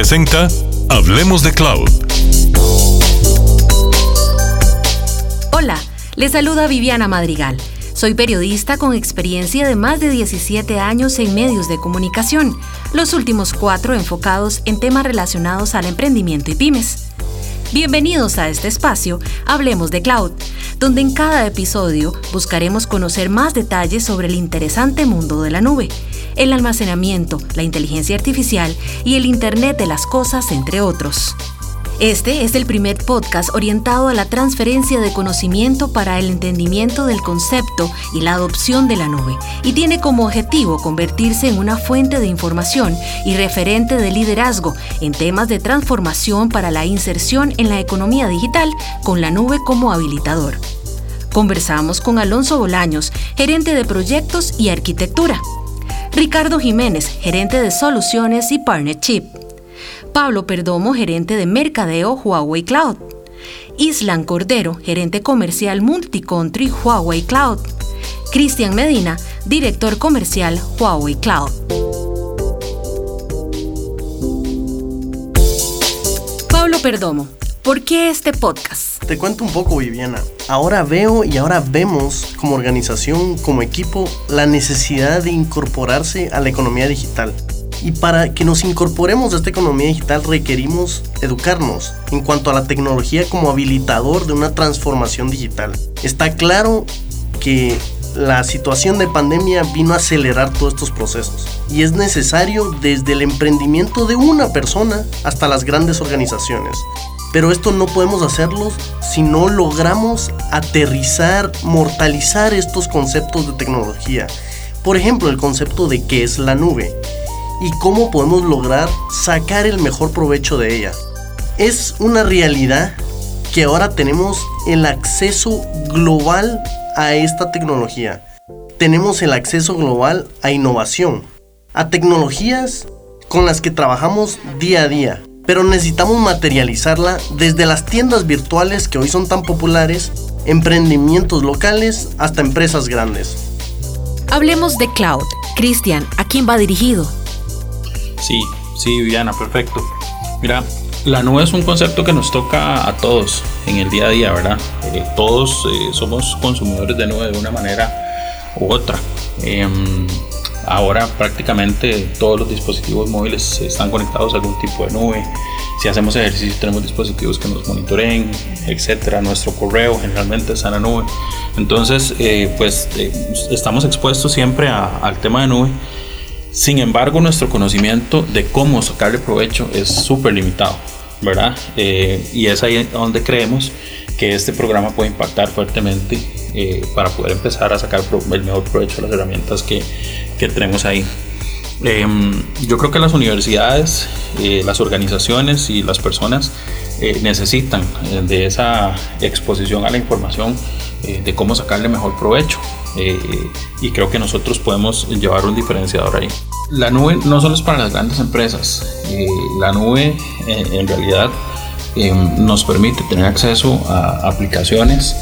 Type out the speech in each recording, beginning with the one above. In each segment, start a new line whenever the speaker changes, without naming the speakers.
presenta Hablemos de Cloud.
Hola, les saluda Viviana Madrigal. Soy periodista con experiencia de más de 17 años en medios de comunicación, los últimos cuatro enfocados en temas relacionados al emprendimiento y pymes. Bienvenidos a este espacio, Hablemos de Cloud, donde en cada episodio buscaremos conocer más detalles sobre el interesante mundo de la nube, el almacenamiento, la inteligencia artificial y el Internet de las Cosas, entre otros. Este es el primer podcast orientado a la transferencia de conocimiento para el entendimiento del concepto y la adopción de la nube, y tiene como objetivo convertirse en una fuente de información y referente de liderazgo en temas de transformación para la inserción en la economía digital con la nube como habilitador. Conversamos con Alonso Bolaños, gerente de proyectos y arquitectura. Ricardo Jiménez, gerente de soluciones y partnership. Pablo Perdomo, gerente de mercadeo Huawei Cloud. Islan Cordero, gerente comercial Multicountry Huawei Cloud. Cristian Medina, director comercial Huawei Cloud. Pablo Perdomo, ¿por qué este podcast?
Te cuento un poco, Viviana. Ahora veo y ahora vemos como organización, como equipo, la necesidad de incorporarse a la economía digital. Y para que nos incorporemos a esta economía digital requerimos educarnos en cuanto a la tecnología como habilitador de una transformación digital. Está claro que la situación de pandemia vino a acelerar todos estos procesos y es necesario desde el emprendimiento de una persona hasta las grandes organizaciones. Pero esto no podemos hacerlo si no logramos aterrizar, mortalizar estos conceptos de tecnología. Por ejemplo, el concepto de qué es la nube y cómo podemos lograr sacar el mejor provecho de ella. Es una realidad que ahora tenemos el acceso global a esta tecnología. Tenemos el acceso global a innovación, a tecnologías con las que trabajamos día a día, pero necesitamos materializarla desde las tiendas virtuales que hoy son tan populares, emprendimientos locales hasta empresas grandes.
Hablemos de cloud. Cristian, ¿a quién va dirigido?
Sí, sí, Viviana, perfecto. Mira, la nube es un concepto que nos toca a todos en el día a día, ¿verdad? Eh, todos eh, somos consumidores de nube de una manera u otra. Em, ahora prácticamente todos los dispositivos móviles están conectados a algún tipo de nube. Si hacemos ejercicio tenemos dispositivos que nos monitoreen, etcétera. Nuestro correo generalmente está en la nube. Entonces, eh, pues estamos expuestos siempre al tema de nube sin embargo, nuestro conocimiento de cómo sacarle provecho es súper limitado, ¿verdad? Eh, y es ahí donde creemos que este programa puede impactar fuertemente eh, para poder empezar a sacar el mejor provecho de las herramientas que, que tenemos ahí. Em, yo creo que las universidades, eh, las organizaciones y las personas necesitan de esa exposición a la información de cómo sacarle mejor provecho. y creo que nosotros podemos llevar un diferenciador ahí la nube no solo es para las grandes empresas, eh, la nube eh, en realidad eh, nos permite tener acceso a aplicaciones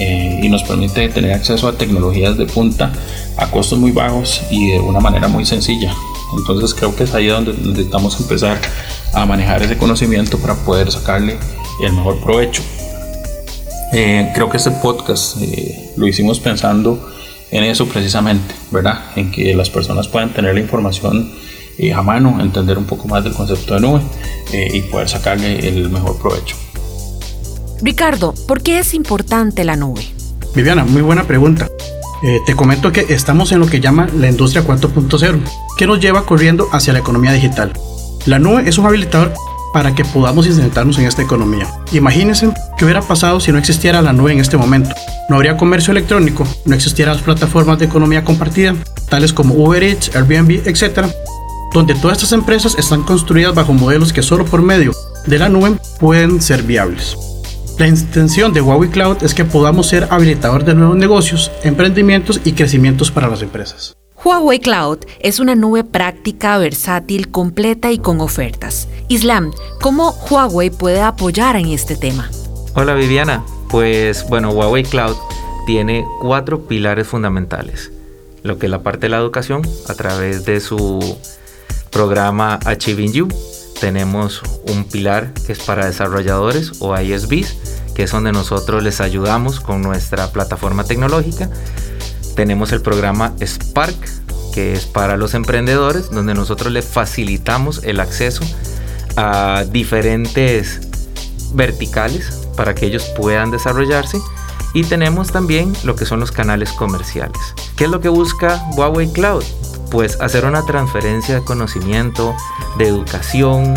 y nos permite tener acceso a tecnologías de punta a costos muy bajos y de una manera muy sencilla. Entonces creo que es ahí donde necesitamos empezar a manejar ese conocimiento para poder sacarle el mejor provecho. Creo que este podcast lo hicimos pensando en eso precisamente, ¿verdad? En que las personas puedan tener la información eh, a mano, entender un poco más del concepto de nube eh, y poder sacarle el mejor provecho.
Ricardo, ¿por qué es importante la nube?
Viviana, muy buena pregunta. Eh, te comento que estamos en lo que llama la industria 4.0, que nos lleva corriendo hacia la economía digital. La nube es un habilitador para que podamos insertarnos en esta economía. Imagínense qué hubiera pasado si no existiera la nube en este momento. No habría comercio electrónico, no existieran las plataformas de economía compartida, tales como Uber Eats, Airbnb, etc., donde todas estas empresas están construidas bajo modelos que solo por medio de la nube pueden ser viables. La intención de Huawei Cloud es que podamos ser habilitador de nuevos negocios, emprendimientos y crecimientos para las empresas.
Huawei Cloud es una nube práctica, versátil, completa y con ofertas. Islam, ¿cómo Huawei puede apoyar en este tema?
Hola Viviana, pues bueno, Huawei Cloud tiene cuatro pilares fundamentales. Lo que es la parte de la educación a través de su programa Achieving You, tenemos un pilar que es para desarrolladores o ISVs, que es donde nosotros les ayudamos con nuestra plataforma tecnológica. Tenemos el programa Spark, que es para los emprendedores, donde nosotros les facilitamos el acceso a diferentes verticales para que ellos puedan desarrollarse. Y tenemos también lo que son los canales comerciales. ¿Qué es lo que busca Huawei Cloud? Pues hacer una transferencia de conocimiento, de educación,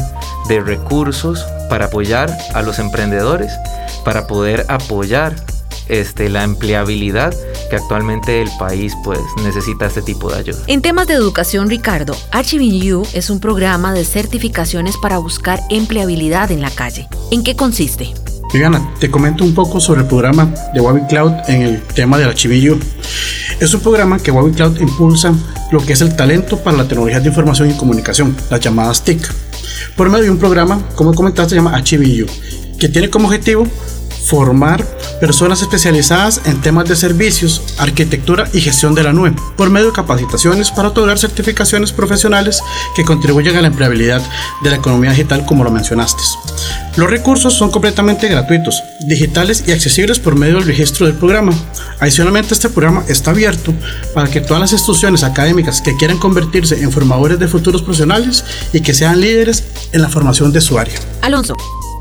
de recursos para apoyar a los emprendedores, para poder apoyar este, la empleabilidad que actualmente el país pues necesita este tipo de ayuda.
En temas de educación, Ricardo, Achieving You es un programa de certificaciones para buscar empleabilidad en la calle. ¿En qué consiste?
Viviana, te comento un poco sobre el programa de Huawei Cloud en el tema del Achieving You. Es un programa que Huawei Cloud impulsa lo que es el talento para la tecnología de información y comunicación, las llamadas TIC, por medio de un programa, como comentaste, se llama Achieving You, que tiene como objetivo formar personas especializadas en temas de servicios, arquitectura y gestión de la nube, por medio de capacitaciones para otorgar certificaciones profesionales que contribuyan a la empleabilidad de la economía digital como lo mencionaste. Los recursos son completamente gratuitos, digitales y accesibles por medio del registro del programa. Adicionalmente, este programa está abierto para que todas las instituciones académicas que quieran convertirse en formadores de futuros profesionales y que sean líderes en la formación de su área.
Alonso,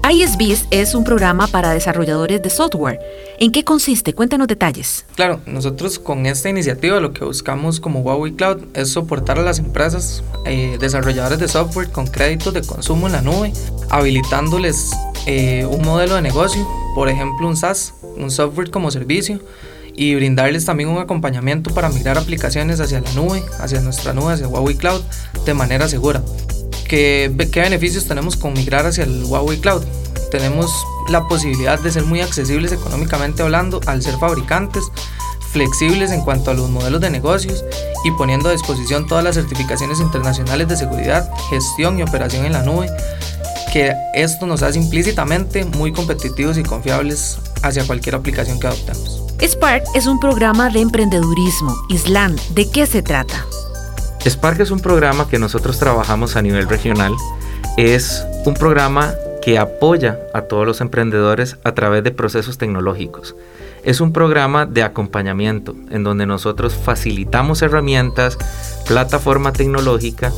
ISBIS es un programa para desarrolladores de software. ¿En qué consiste? Cuéntanos detalles.
Claro, nosotros con esta iniciativa lo que buscamos como Huawei Cloud es soportar a las empresas eh, desarrolladores de software con créditos de consumo en la nube, habilitándoles eh, un modelo de negocio, por ejemplo un SaaS, un software como servicio, y brindarles también un acompañamiento para migrar aplicaciones hacia la nube, hacia nuestra nube, hacia Huawei Cloud, de manera segura. ¿Qué, ¿Qué beneficios tenemos con migrar hacia el Huawei Cloud? Tenemos la posibilidad de ser muy accesibles económicamente hablando al ser fabricantes, flexibles en cuanto a los modelos de negocios y poniendo a disposición todas las certificaciones internacionales de seguridad, gestión y operación en la nube, que esto nos hace implícitamente muy competitivos y confiables hacia cualquier aplicación que adoptemos.
Spark es un programa de emprendedurismo. Islam, ¿de qué se trata?
Spark es un programa que nosotros trabajamos a nivel regional. Es un programa que apoya a todos los emprendedores a través de procesos tecnológicos. Es un programa de acompañamiento en donde nosotros facilitamos herramientas, plataforma tecnológica,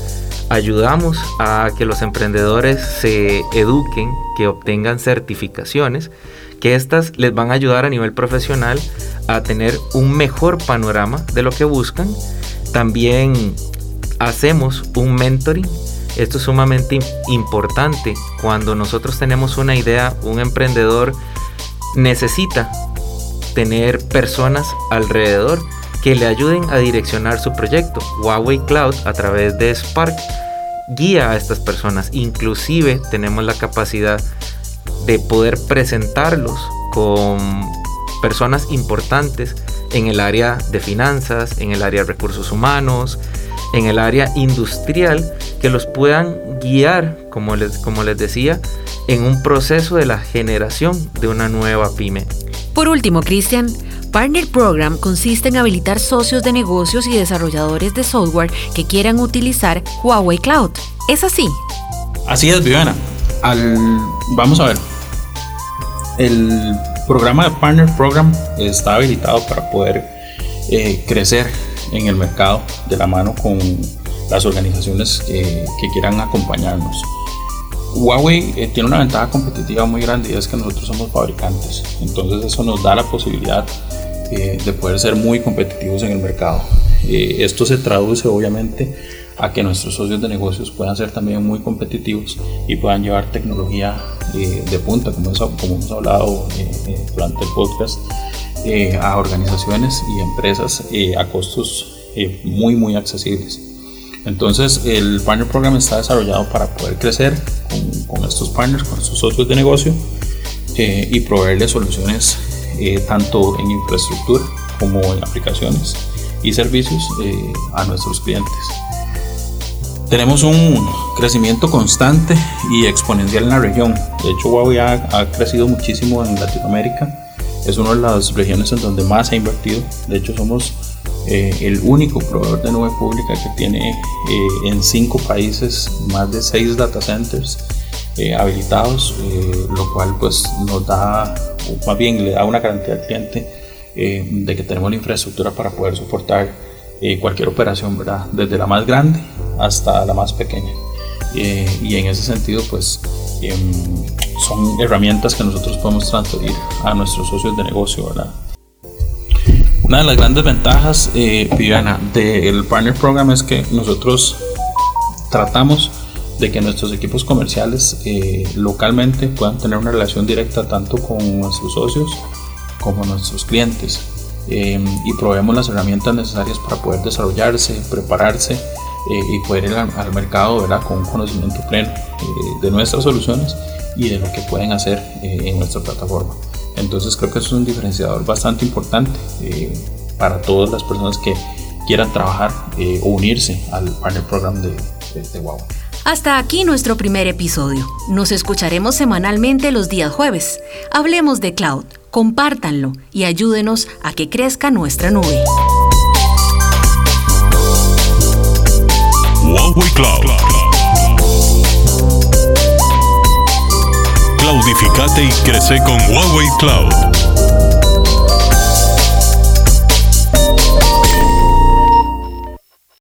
ayudamos a que los emprendedores se eduquen, que obtengan certificaciones, que estas les van a ayudar a nivel profesional a tener un mejor panorama de lo que buscan. También hacemos un mentoring. Esto es sumamente importante cuando nosotros tenemos una idea, un emprendedor necesita tener personas alrededor que le ayuden a direccionar su proyecto. Huawei Cloud a través de Spark guía a estas personas. Inclusive tenemos la capacidad de poder presentarlos con personas importantes en el área de finanzas, en el área de recursos humanos, en el área industrial que los puedan guiar, como les, como les decía, en un proceso de la generación de una nueva pyme.
Por último, Cristian, Partner Program consiste en habilitar socios de negocios y desarrolladores de software que quieran utilizar Huawei Cloud. ¿Es así?
Así es, Viviana. Al, vamos a ver. El programa de Partner Program está habilitado para poder eh, crecer en el mercado de la mano con las organizaciones que quieran acompañarnos. Huawei eh, tiene una ventaja competitiva muy grande y es que nosotros somos fabricantes, entonces eso nos da la posibilidad eh, de poder ser muy competitivos en el mercado. Eh, esto se traduce obviamente a que nuestros socios de negocios puedan ser también muy competitivos y puedan llevar tecnología de punta, como, como hemos hablado durante el podcast, a organizaciones y empresas a costos muy muy accesibles. Entonces el Partner Program está desarrollado para poder crecer con, estos partners, con estos socios de negocio eh, y proveerles soluciones eh, tanto en infraestructura como en aplicaciones y servicios eh, a nuestros clientes. Tenemos un crecimiento constante y exponencial en la región. De hecho, Huawei ha, ha crecido muchísimo en Latinoamérica. Es una de las regiones en donde más ha invertido. De hecho, somos eh, el único proveedor de nube pública que tiene eh, en cinco países más de seis data centers eh, habilitados, lo cual pues nos da, más bien le da una garantía al cliente de que tenemos la infraestructura para poder soportar cualquier operación, ¿verdad? Desde la más grande hasta la más pequeña. y en ese sentido pues em, son herramientas que nosotros podemos transferir a nuestros socios de negocio, ¿verdad? Una de las grandes ventajas, eh, Viviana, del Partner Program es que nosotros tratamos de que nuestros equipos comerciales eh, localmente puedan tener una relación directa tanto con nuestros socios como nuestros clientes eh, y proveemos las herramientas necesarias para poder desarrollarse, prepararse y poder ir al, mercado ¿verdad? con un conocimiento pleno de nuestras soluciones y de lo que pueden hacer en nuestra plataforma. Entonces creo que eso es un diferenciador bastante importante eh, para todas las personas que quieran trabajar eh, o unirse al partner program de, de, de Wow.
Hasta aquí nuestro primer episodio. Nos escucharemos semanalmente los días jueves. Hablemos de cloud, compártanlo y ayúdenos a que crezca nuestra nube.
Huawei Cloud. Claudificate y crece con Huawei Cloud.